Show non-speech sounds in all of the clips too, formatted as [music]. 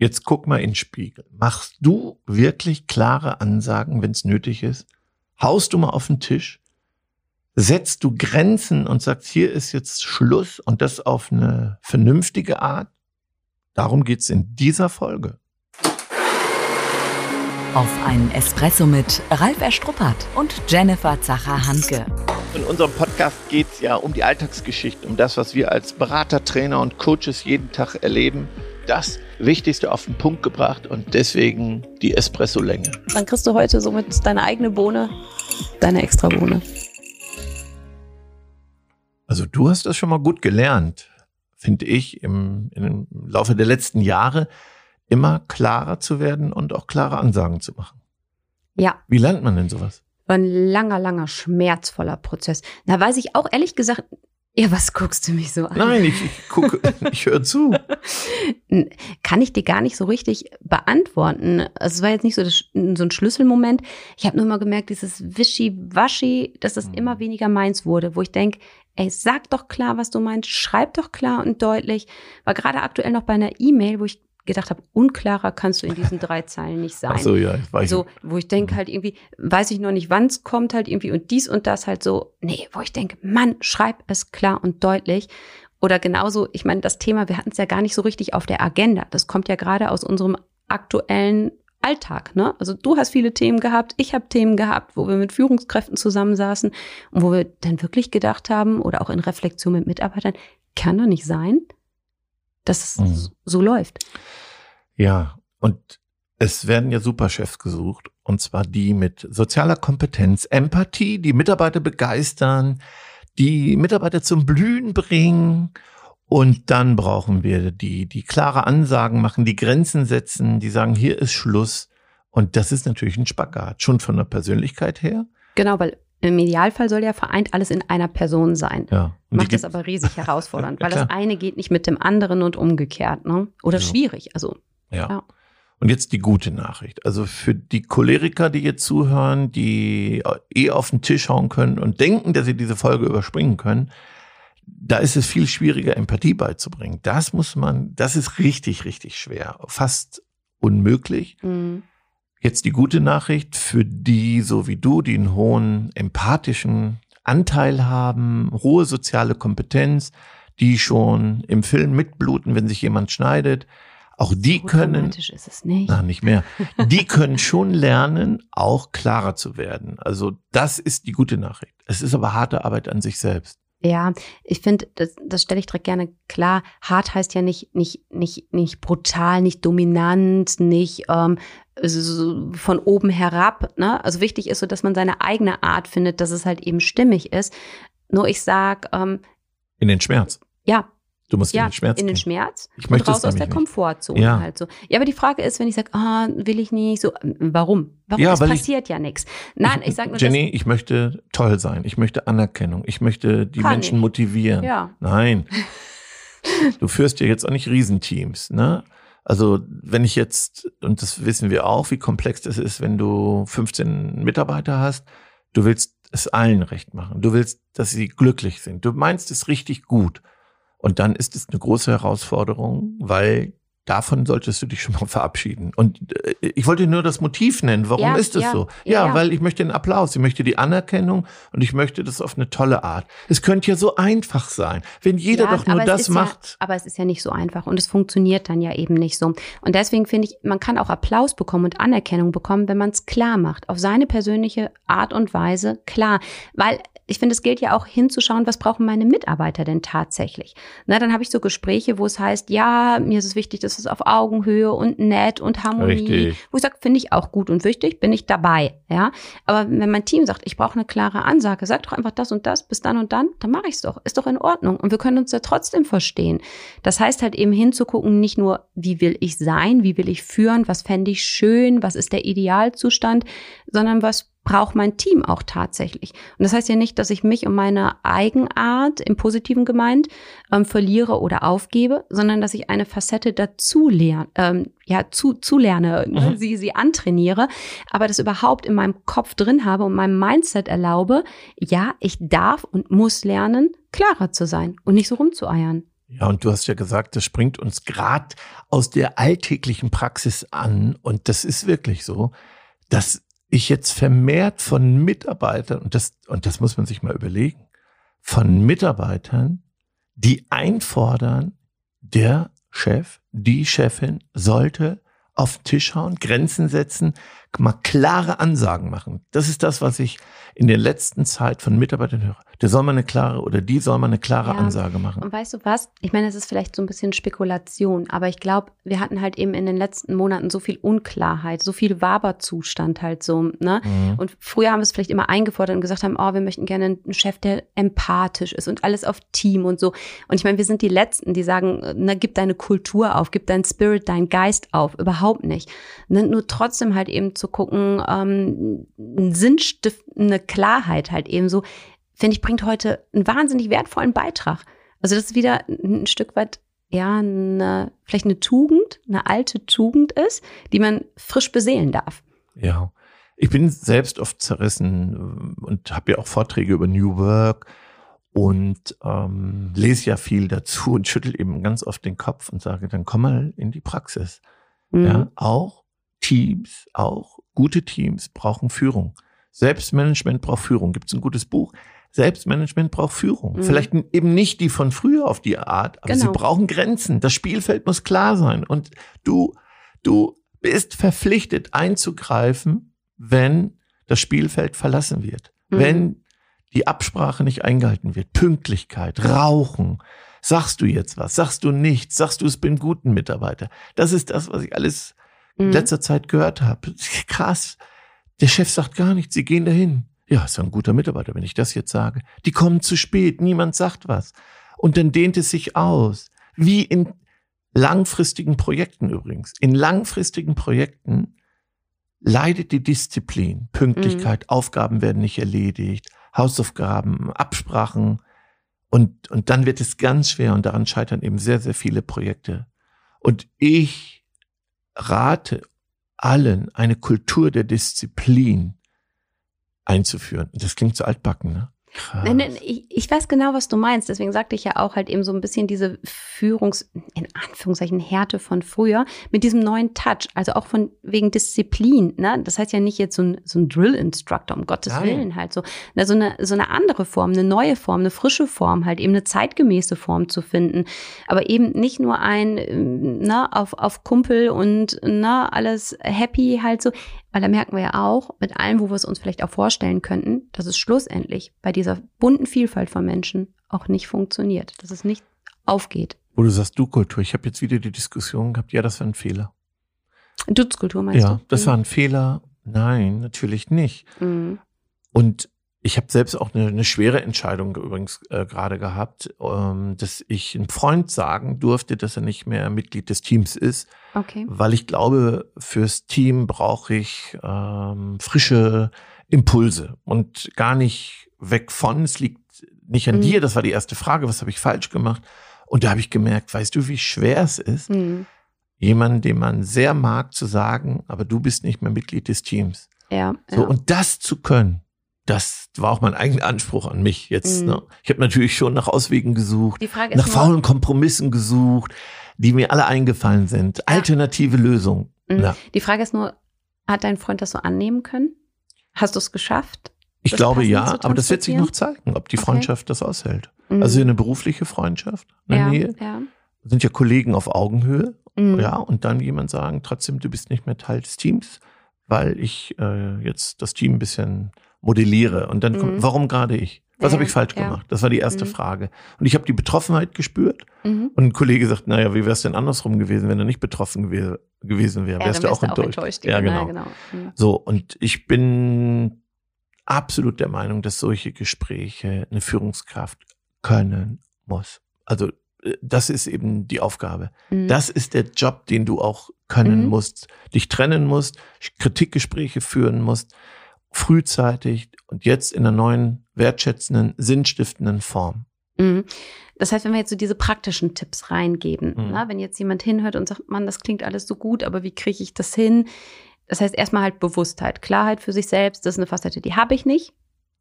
Jetzt guck mal in den Spiegel. Machst du wirklich klare Ansagen, wenn es nötig ist? Haust du mal auf den Tisch? Setzt du Grenzen und sagst, hier ist jetzt Schluss und das auf eine vernünftige Art? Darum geht's in dieser Folge. Auf einen Espresso mit Ralf Erstruppert und Jennifer Zacher-Hanke. In unserem Podcast geht's ja um die Alltagsgeschichte, um das, was wir als Berater, Trainer und Coaches jeden Tag erleben. Das Wichtigste auf den Punkt gebracht und deswegen die Espresso-Länge. Dann kriegst du heute somit deine eigene Bohne, deine extra Bohne. Also du hast das schon mal gut gelernt, finde ich, im, im Laufe der letzten Jahre immer klarer zu werden und auch klare Ansagen zu machen. Ja. Wie lernt man denn sowas? War ein langer, langer, schmerzvoller Prozess. Da weiß ich auch ehrlich gesagt ja, was guckst du mich so an? Nein, ich, ich gucke, [laughs] ich höre zu. Kann ich dir gar nicht so richtig beantworten. Also es war jetzt nicht so, das, so ein Schlüsselmoment. Ich habe nur mal gemerkt, dieses Wischi-Waschi, dass das immer mhm. weniger meins wurde, wo ich denke, ey, sag doch klar, was du meinst, schreib doch klar und deutlich. War gerade aktuell noch bei einer E-Mail, wo ich gedacht habe, unklarer kannst du in diesen drei Zeilen nicht sein. Ach so, ja, ich weiß. So, wo ich denke mhm. halt irgendwie, weiß ich noch nicht, wann es kommt halt irgendwie und dies und das halt so, nee, wo ich denke, Mann, schreib es klar und deutlich. Oder genauso, ich meine, das Thema, wir hatten es ja gar nicht so richtig auf der Agenda. Das kommt ja gerade aus unserem aktuellen Alltag, ne? Also du hast viele Themen gehabt, ich habe Themen gehabt, wo wir mit Führungskräften zusammensaßen und wo wir dann wirklich gedacht haben oder auch in Reflexion mit Mitarbeitern, kann doch nicht sein, dass es mhm. so läuft. Ja, und es werden ja Superchefs gesucht, und zwar die mit sozialer Kompetenz, Empathie, die Mitarbeiter begeistern, die Mitarbeiter zum Blühen bringen. Und dann brauchen wir die, die klare Ansagen machen, die Grenzen setzen, die sagen, hier ist Schluss. Und das ist natürlich ein Spagat, schon von der Persönlichkeit her. Genau, weil im Idealfall soll ja vereint alles in einer Person sein. Ja. Macht das aber riesig herausfordernd, [laughs] weil das eine geht nicht mit dem anderen und umgekehrt, ne? Oder ja. schwierig. Also. Ja. ja. Und jetzt die gute Nachricht. Also für die Choleriker, die jetzt zuhören, die eh auf den Tisch hauen können und denken, dass sie diese Folge überspringen können, da ist es viel schwieriger, Empathie beizubringen. Das muss man, das ist richtig, richtig schwer. Fast unmöglich. Mhm. Jetzt die gute Nachricht für die, so wie du, die einen hohen empathischen Anteil haben, hohe soziale Kompetenz, die schon im Film mitbluten, wenn sich jemand schneidet. Auch die so können, ist es nicht. Na, nicht mehr. [laughs] Die können schon lernen, auch klarer zu werden. Also das ist die gute Nachricht. Es ist aber harte Arbeit an sich selbst. Ja, ich finde, das, das stelle ich direkt gerne klar. Hart heißt ja nicht, nicht, nicht, nicht brutal, nicht dominant, nicht ähm, so von oben herab. Ne? Also wichtig ist so, dass man seine eigene Art findet, dass es halt eben stimmig ist. Nur ich sag ähm, in den Schmerz. Ja, Du musst ja, in den Schmerz. In den Schmerz. Ich und möchte raus aus der nicht. Komfortzone ja. halt so. Ja, aber die Frage ist, wenn ich sage, ah, will ich nicht, so, warum? Warum? Ja, es passiert ich, ja nichts. Nein, ich, ich sage nur. Jenny, ich möchte toll sein. Ich möchte Anerkennung. Ich möchte die Menschen ich. motivieren. Ja. Nein. [laughs] du führst ja jetzt auch nicht Riesenteams, ne? Also, wenn ich jetzt, und das wissen wir auch, wie komplex das ist, wenn du 15 Mitarbeiter hast, du willst es allen recht machen. Du willst, dass sie glücklich sind. Du meinst es richtig gut. Und dann ist es eine große Herausforderung, weil davon solltest du dich schon mal verabschieden. Und äh, ich wollte nur das Motiv nennen. Warum ja, ist es ja, so? Ja, ja, weil ich möchte den Applaus, ich möchte die Anerkennung und ich möchte das auf eine tolle Art. Es könnte ja so einfach sein, wenn jeder doch nur das macht. aber es ist ja nicht so einfach und es funktioniert dann ja eben nicht so. Und deswegen finde ich, man kann auch Applaus bekommen und Anerkennung bekommen, wenn man es klar macht, auf seine persönliche Art und Weise klar. Weil ich finde, es gilt ja auch hinzuschauen, was brauchen meine Mitarbeiter denn tatsächlich. Na, dann habe ich so Gespräche, wo es heißt, ja, mir ist es wichtig, dass es auf Augenhöhe und nett und Harmonie, Richtig. wo ich sage, finde ich auch gut und wichtig, bin ich dabei, ja. Aber wenn mein Team sagt, ich brauche eine klare Ansage, sag doch einfach das und das bis dann und dann, dann mache ich es doch, ist doch in Ordnung und wir können uns ja trotzdem verstehen. Das heißt halt eben hinzugucken, nicht nur, wie will ich sein, wie will ich führen, was fände ich schön, was ist der Idealzustand, sondern was braucht mein Team auch tatsächlich. Und das heißt ja nicht, dass ich mich und meine Eigenart im Positiven gemeint ähm, verliere oder aufgebe, sondern dass ich eine Facette dazu lerne, ähm, ja, zu, zu lerne, ne? mhm. sie, sie antrainiere, aber das überhaupt in meinem Kopf drin habe und meinem Mindset erlaube, ja, ich darf und muss lernen, klarer zu sein und nicht so rumzueiern. Ja, und du hast ja gesagt, das springt uns gerade aus der alltäglichen Praxis an. Und das ist wirklich so, dass ich jetzt vermehrt von Mitarbeitern, und das, und das muss man sich mal überlegen, von Mitarbeitern, die einfordern, der Chef, die Chefin sollte auf den Tisch hauen, Grenzen setzen, mal klare Ansagen machen. Das ist das, was ich in der letzten Zeit von Mitarbeitern höre. Der soll mal eine klare oder die soll mal eine klare ja. Ansage machen. Und weißt du was? Ich meine, es ist vielleicht so ein bisschen Spekulation, aber ich glaube, wir hatten halt eben in den letzten Monaten so viel Unklarheit, so viel Waberzustand halt so, ne? Mhm. Und früher haben wir es vielleicht immer eingefordert und gesagt haben, oh, wir möchten gerne einen Chef, der empathisch ist und alles auf Team und so. Und ich meine, wir sind die Letzten, die sagen, na, gib deine Kultur auf, gib deinen Spirit, deinen Geist auf. Überhaupt nicht. Ne? Nur trotzdem halt eben zu gucken, ähm, sinnstiftende Klarheit halt eben so, finde ich, bringt heute einen wahnsinnig wertvollen Beitrag. Also das ist wieder ein Stück weit ja eine, vielleicht eine Tugend, eine alte Tugend ist, die man frisch beseelen darf. Ja, ich bin selbst oft zerrissen und habe ja auch Vorträge über New Work und ähm, lese ja viel dazu und schüttel eben ganz oft den Kopf und sage, dann komm mal in die Praxis. Mhm. Ja, auch Teams, auch gute Teams brauchen Führung. Selbstmanagement braucht Führung. Gibt es ein gutes Buch? Selbstmanagement braucht Führung. Mhm. Vielleicht eben nicht die von früher auf die Art, aber genau. sie brauchen Grenzen. Das Spielfeld muss klar sein. Und du, du bist verpflichtet einzugreifen, wenn das Spielfeld verlassen wird. Mhm. Wenn die Absprache nicht eingehalten wird. Pünktlichkeit, Rauchen. Sagst du jetzt was? Sagst du nichts? Sagst du, es bin guten Mitarbeiter? Das ist das, was ich alles in mhm. letzter Zeit gehört habe. Krass. Der Chef sagt gar nichts. Sie gehen dahin. Ja, ist ja ein guter Mitarbeiter, wenn ich das jetzt sage. Die kommen zu spät, niemand sagt was. Und dann dehnt es sich aus. Wie in langfristigen Projekten übrigens. In langfristigen Projekten leidet die Disziplin. Pünktlichkeit, mhm. Aufgaben werden nicht erledigt, Hausaufgaben, Absprachen. Und, und dann wird es ganz schwer und daran scheitern eben sehr, sehr viele Projekte. Und ich rate allen eine Kultur der Disziplin einzuführen. Das klingt so altbacken, ne? Nein, nein, ich, ich weiß genau, was du meinst. Deswegen sagte ich ja auch halt eben so ein bisschen diese Führungs-, in Anführungszeichen, Härte von früher mit diesem neuen Touch. Also auch von wegen Disziplin. Ne? Das heißt ja nicht jetzt so ein, so ein Drill-Instructor, um Gottes nein. Willen halt so. Na, so, eine, so eine andere Form, eine neue Form, eine frische Form, halt eben eine zeitgemäße Form zu finden. Aber eben nicht nur ein, na, ne, auf, auf Kumpel und na, ne, alles happy halt so. Weil da merken wir ja auch, mit allem, wo wir es uns vielleicht auch vorstellen könnten, dass es schlussendlich bei dieser bunten Vielfalt von Menschen auch nicht funktioniert, dass es nicht aufgeht. Wo du sagst, Du-Kultur, ich habe jetzt wieder die Diskussion gehabt, ja, das war ein Fehler. Dutzkultur meinst ja, du? Ja, das mhm. war ein Fehler. Nein, natürlich nicht. Mhm. Und ich habe selbst auch eine, eine, schwere Entscheidung übrigens äh, gerade gehabt, ähm, dass ich einem Freund sagen durfte, dass er nicht mehr Mitglied des Teams ist, okay. weil ich glaube, fürs Team brauche ich ähm, frische Impulse und gar nicht weg von. Es liegt nicht an mhm. dir, das war die erste Frage, was habe ich falsch gemacht? Und da habe ich gemerkt, weißt du, wie schwer es ist, mhm. jemanden, den man sehr mag, zu sagen, aber du bist nicht mehr Mitglied des Teams. Ja, so, ja. Und das zu können, das war auch mein eigener Anspruch an mich jetzt. Mhm. Ne? Ich habe natürlich schon nach Auswegen gesucht, nach faulen Kompromissen gesucht, die mir alle eingefallen sind. Ja. Alternative Lösungen. Mhm. Ja. Die Frage ist nur, hat dein Freund das so annehmen können? Hast du es geschafft? Ich glaube ja, aber das wird sich noch zeigen, ob die Freundschaft okay. das aushält. Mhm. Also eine berufliche Freundschaft in der ja, Nähe. Ja. Sind ja Kollegen auf Augenhöhe. Mhm. Ja, und dann jemand sagen, trotzdem, du bist nicht mehr Teil des Teams, weil ich äh, jetzt das Team ein bisschen modelliere. Und dann kommt, mhm. warum gerade ich? Was ja, habe ich falsch ja. gemacht? Das war die erste mhm. Frage. Und ich habe die Betroffenheit gespürt. Mhm. Und ein Kollege sagt, naja, wie wäre es denn andersrum gewesen, wenn er nicht betroffen gew gewesen wäre? Ja, wärst du auch, enttäuscht. Auch enttäuscht. Ja, genau. genau. Mhm. So, und ich bin absolut der Meinung, dass solche Gespräche eine Führungskraft können muss. Also äh, das ist eben die Aufgabe. Mhm. Das ist der Job, den du auch können mhm. musst, dich trennen musst, Kritikgespräche führen musst frühzeitig und jetzt in einer neuen, wertschätzenden, sinnstiftenden Form. Mhm. Das heißt, wenn wir jetzt so diese praktischen Tipps reingeben, mhm. na, wenn jetzt jemand hinhört und sagt, Mann, das klingt alles so gut, aber wie kriege ich das hin? Das heißt erstmal halt Bewusstheit, Klarheit für sich selbst. Das ist eine Facette, die habe ich nicht,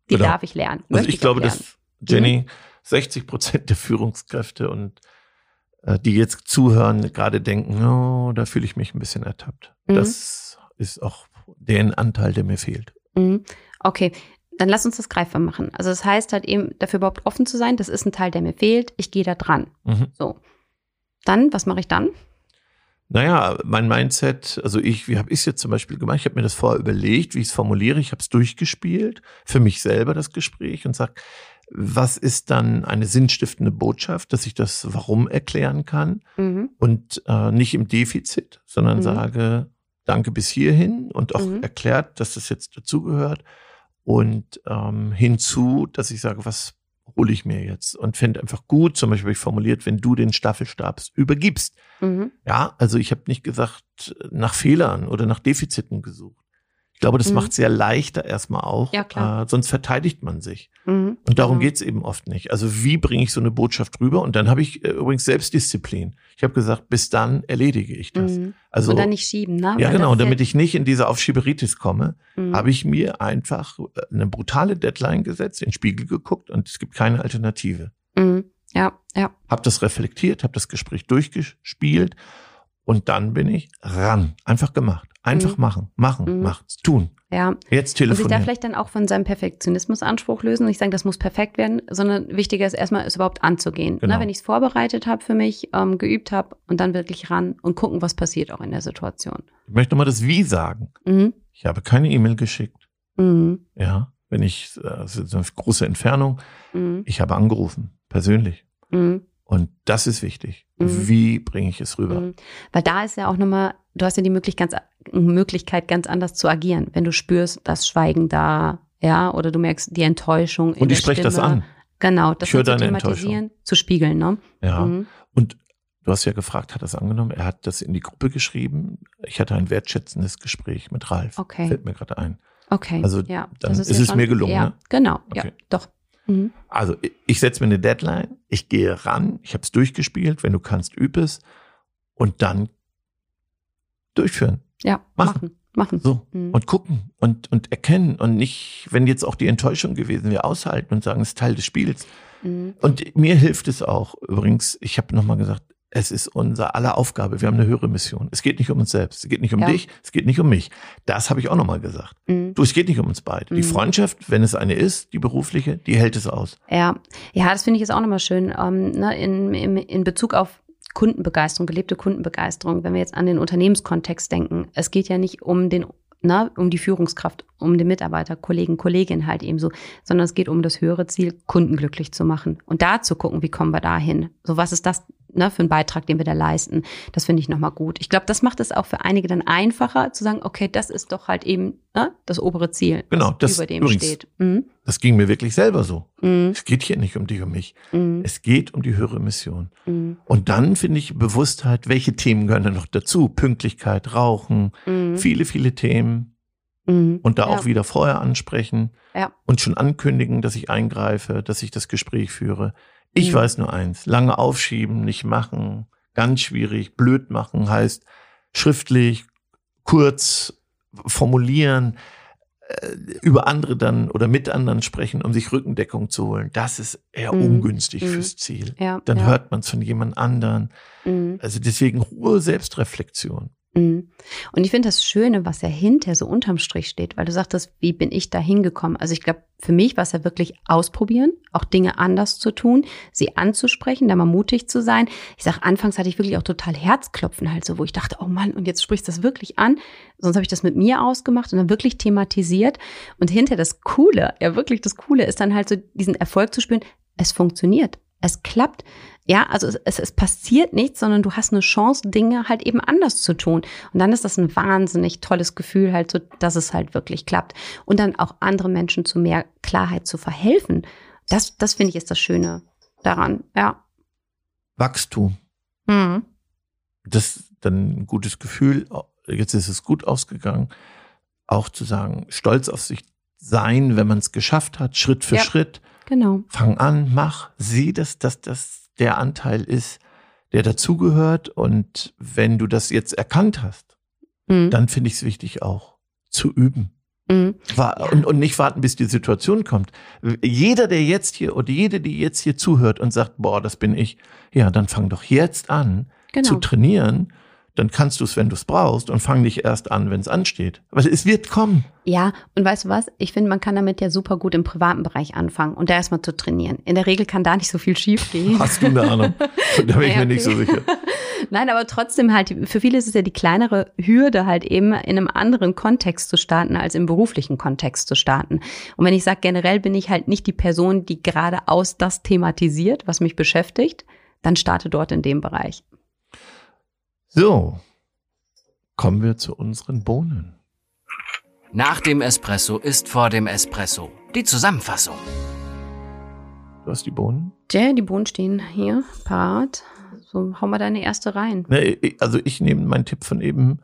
die genau. darf ich lernen. Also ich, ich glaube, dass Jenny mhm. 60 Prozent der Führungskräfte und äh, die jetzt zuhören, gerade denken, oh, da fühle ich mich ein bisschen ertappt. Mhm. Das ist auch der Anteil, der mir fehlt. Mhm. Okay, dann lass uns das greifbar machen. Also das heißt halt eben, dafür überhaupt offen zu sein, das ist ein Teil, der mir fehlt, ich gehe da dran. Mhm. So. Dann, was mache ich dann? Naja, mein Mindset, also ich, wie habe ich es jetzt zum Beispiel gemacht? Ich habe mir das vorher überlegt, wie ich es formuliere. Ich habe es durchgespielt, für mich selber das Gespräch und sag, was ist dann eine sinnstiftende Botschaft, dass ich das Warum erklären kann mhm. und äh, nicht im Defizit, sondern mhm. sage, danke bis hierhin und auch mhm. erklärt, dass das jetzt dazugehört und ähm, hinzu, dass ich sage, was hole ich mir jetzt und fände einfach gut, zum Beispiel ich formuliert, wenn du den Staffelstabs übergibst. Mhm. Ja, also ich habe nicht gesagt nach Fehlern oder nach Defiziten gesucht. Ich glaube, das mhm. macht sehr leichter erstmal auch. Ja, klar. Äh, sonst verteidigt man sich. Mhm. Und darum genau. geht's eben oft nicht. Also wie bringe ich so eine Botschaft rüber? Und dann habe ich äh, übrigens Selbstdisziplin. Ich habe gesagt, bis dann erledige ich das. Mhm. Also, und dann nicht schieben, ne? Ja, Weil genau. Und damit ich nicht in diese Aufschieberitis komme, mhm. habe ich mir einfach äh, eine brutale Deadline gesetzt, in den Spiegel geguckt und es gibt keine Alternative. Mhm. Ja, ja. Hab das reflektiert, habe das Gespräch durchgespielt und dann bin ich ran. Einfach gemacht. Einfach mhm. machen, machen, mhm. machen, tun. Ja. Jetzt telefonieren. Und sich da vielleicht dann auch von seinem Perfektionismusanspruch lösen und nicht sagen, das muss perfekt werden, sondern wichtiger ist erstmal, es überhaupt anzugehen. Ne, genau. Na, wenn ich es vorbereitet habe für mich, ähm, geübt habe und dann wirklich ran und gucken, was passiert auch in der Situation. Ich möchte nochmal das Wie sagen. Mhm. Ich habe keine E-Mail geschickt. Mhm. Ja, wenn ich, äh, das ist eine große Entfernung. Mhm. Ich habe angerufen, persönlich. Mhm. Und das ist wichtig. Mhm. Wie bringe ich es rüber? Mhm. Weil da ist ja auch nochmal, du hast ja die Möglichkeit ganz, Möglichkeit, ganz anders zu agieren, wenn du spürst, das Schweigen da, ja, oder du merkst die Enttäuschung. Und ich spreche das an. Genau, das zu thematisieren, zu spiegeln, ne? Ja. Mhm. Und du hast ja gefragt, hat er es angenommen? Er hat das in die Gruppe geschrieben. Ich hatte ein wertschätzendes Gespräch mit Ralf. Okay. Fällt mir gerade ein. Okay. Also ja, dann ist, ist es mir gelungen. Ja, ne? genau, okay. ja, doch. Mhm. Also ich setze mir eine Deadline, ich gehe ran, ich habe es durchgespielt, wenn du kannst, üb es und dann durchführen. Ja, machen. Machen. So. Mhm. Und gucken und, und erkennen und nicht, wenn jetzt auch die Enttäuschung gewesen wäre, aushalten und sagen, es ist Teil des Spiels. Mhm. Und mir hilft es auch. Übrigens, ich habe nochmal gesagt, es ist unser aller Aufgabe. Wir haben eine höhere Mission. Es geht nicht um uns selbst. Es geht nicht um ja. dich. Es geht nicht um mich. Das habe ich auch nochmal gesagt. Mhm. Du, es geht nicht um uns beide. Mhm. Die Freundschaft, wenn es eine ist, die berufliche, die hält es aus. Ja, ja, das finde ich jetzt auch nochmal schön. Ähm, ne, in, in, in Bezug auf Kundenbegeisterung, gelebte Kundenbegeisterung, wenn wir jetzt an den Unternehmenskontext denken. Es geht ja nicht um den na, um die Führungskraft, um den Mitarbeiter, Kollegen, Kolleginnen halt ebenso, sondern es geht um das höhere Ziel, Kunden glücklich zu machen und da zu gucken, wie kommen wir dahin. So was ist das ne, für einen Beitrag, den wir da leisten. Das finde ich nochmal gut. Ich glaube, das macht es auch für einige dann einfacher zu sagen, okay, das ist doch halt eben ne, das obere Ziel, genau, das über dem übrigens, steht. Mhm. Das ging mir wirklich selber so. Mhm. Es geht hier nicht um dich, um mich. Mhm. Es geht um die höhere Mission. Mhm. Und dann finde ich Bewusstheit, welche Themen gehören da noch dazu? Pünktlichkeit, Rauchen, mhm. viele, viele Themen. Mhm. Und da ja. auch wieder vorher ansprechen ja. und schon ankündigen, dass ich eingreife, dass ich das Gespräch führe. Ich mhm. weiß nur eins, lange aufschieben, nicht machen, ganz schwierig, blöd machen heißt schriftlich, kurz formulieren, äh, über andere dann oder mit anderen sprechen, um sich Rückendeckung zu holen. Das ist eher mhm. ungünstig mhm. fürs Ziel. Ja, dann ja. hört man es von jemand anderen. Mhm. Also deswegen hohe Selbstreflexion. Mhm. Und ich finde das Schöne, was ja hinter so unterm Strich steht, weil du sagtest, wie bin ich da hingekommen? Also ich glaube, für mich war es ja wirklich ausprobieren, auch Dinge anders zu tun, sie anzusprechen, da mal mutig zu sein. Ich sag, anfangs hatte ich wirklich auch total Herzklopfen halt so, wo ich dachte, oh Mann, und jetzt sprichst du das wirklich an. Sonst habe ich das mit mir ausgemacht und dann wirklich thematisiert. Und hinter das Coole, ja wirklich das Coole ist dann halt so diesen Erfolg zu spüren, es funktioniert. Es klappt. Ja, also es, es passiert nichts, sondern du hast eine Chance, Dinge halt eben anders zu tun. Und dann ist das ein wahnsinnig tolles Gefühl, halt so, dass es halt wirklich klappt. Und dann auch andere Menschen zu mehr Klarheit zu verhelfen. Das, das finde ich ist das Schöne daran, ja. Wachstum. Mhm. Das ist dann ein gutes Gefühl. Jetzt ist es gut ausgegangen. Auch zu sagen, stolz auf sich sein, wenn man es geschafft hat, Schritt für ja, Schritt. Genau. Fang an, mach, sieh, dass, dass das der Anteil ist, der dazugehört. Und wenn du das jetzt erkannt hast, mhm. dann finde ich es wichtig auch zu üben. Mhm. Und, und nicht warten, bis die Situation kommt. Jeder, der jetzt hier oder jede, die jetzt hier zuhört und sagt, boah, das bin ich, ja, dann fang doch jetzt an genau. zu trainieren dann kannst du es, wenn du es brauchst und fang nicht erst an, wenn es ansteht. Weil es wird kommen. Ja, und weißt du was? Ich finde, man kann damit ja super gut im privaten Bereich anfangen und da erstmal zu trainieren. In der Regel kann da nicht so viel schief gehen. Hast du eine Ahnung? [laughs] Da bin ich mir nicht so sicher. [laughs] Nein, aber trotzdem halt, für viele ist es ja die kleinere Hürde, halt eben in einem anderen Kontext zu starten, als im beruflichen Kontext zu starten. Und wenn ich sage, generell bin ich halt nicht die Person, die geradeaus das thematisiert, was mich beschäftigt, dann starte dort in dem Bereich. So, kommen wir zu unseren Bohnen. Nach dem Espresso ist vor dem Espresso. Die Zusammenfassung. Du hast die Bohnen? Ja, die Bohnen stehen hier parat. So, hau mal deine erste rein. Nee, also ich nehme meinen Tipp von eben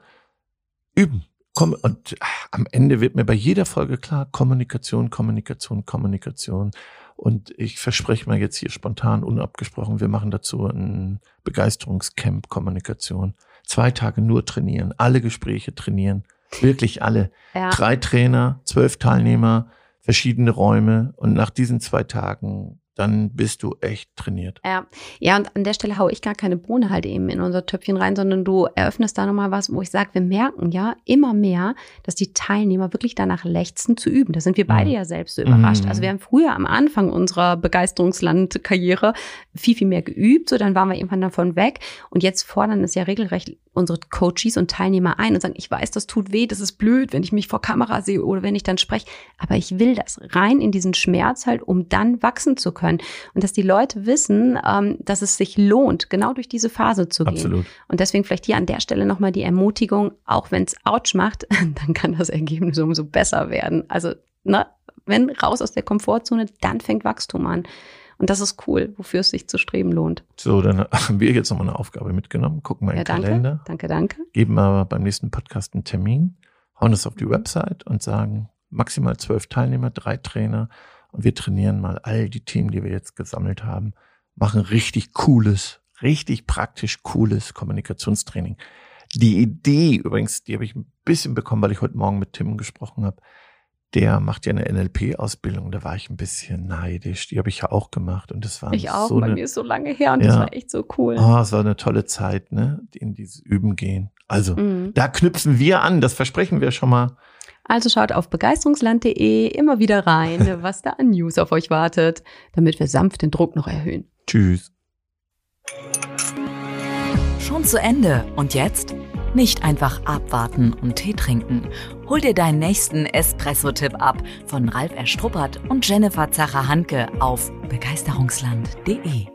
üben. Komm, und ach, am Ende wird mir bei jeder Folge klar, Kommunikation, Kommunikation, Kommunikation. Und ich verspreche mal jetzt hier spontan, unabgesprochen, wir machen dazu ein Begeisterungscamp Kommunikation. Zwei Tage nur trainieren, alle Gespräche trainieren, wirklich alle. Ja. Drei Trainer, zwölf Teilnehmer, verschiedene Räume. Und nach diesen zwei Tagen dann bist du echt trainiert. Ja, ja, und an der Stelle haue ich gar keine Bohne halt eben in unser Töpfchen rein, sondern du eröffnest da nochmal was, wo ich sage, wir merken ja immer mehr, dass die Teilnehmer wirklich danach lechzen zu üben. Da sind wir beide mhm. ja selbst so überrascht. Mhm. Also wir haben früher am Anfang unserer Begeisterungslandkarriere viel, viel mehr geübt, so dann waren wir irgendwann davon weg und jetzt fordern es ja regelrecht unsere Coaches und Teilnehmer ein und sagen, ich weiß, das tut weh, das ist blöd, wenn ich mich vor Kamera sehe oder wenn ich dann spreche, aber ich will das rein in diesen Schmerz halt, um dann wachsen zu können und dass die Leute wissen, ähm, dass es sich lohnt, genau durch diese Phase zu gehen. Absolut. Und deswegen vielleicht hier an der Stelle nochmal die Ermutigung, auch wenn es Ouch macht, [laughs] dann kann das Ergebnis umso besser werden. Also, ne, wenn raus aus der Komfortzone, dann fängt Wachstum an. Und das ist cool, wofür es sich zu streben lohnt. So, dann [laughs] haben wir jetzt nochmal eine Aufgabe mitgenommen. Gucken mal ja, in den Kalender. Danke, danke. Geben aber beim nächsten Podcast einen Termin, hauen das auf die Website und sagen, maximal zwölf Teilnehmer, drei Trainer. Und wir trainieren mal all die Themen, die wir jetzt gesammelt haben, machen richtig cooles, richtig praktisch cooles Kommunikationstraining. Die Idee übrigens, die habe ich ein bisschen bekommen, weil ich heute Morgen mit Tim gesprochen habe der macht ja eine NLP-Ausbildung. Da war ich ein bisschen neidisch. Die habe ich ja auch gemacht und das war ich auch. So bei eine, mir ist so lange her und ja, das war echt so cool. Oh, es war eine tolle Zeit, ne? In dieses Üben gehen. Also mhm. da knüpfen wir an. Das versprechen wir schon mal. Also schaut auf begeisterungsland.de immer wieder rein, [laughs] was da an News auf euch wartet, damit wir sanft den Druck noch erhöhen. Tschüss. Schon zu Ende. Und jetzt? Nicht einfach abwarten und Tee trinken. Hol dir deinen nächsten Espresso-Tipp ab von Ralf Erstruppert und Jennifer Zacher-Hanke auf begeisterungsland.de.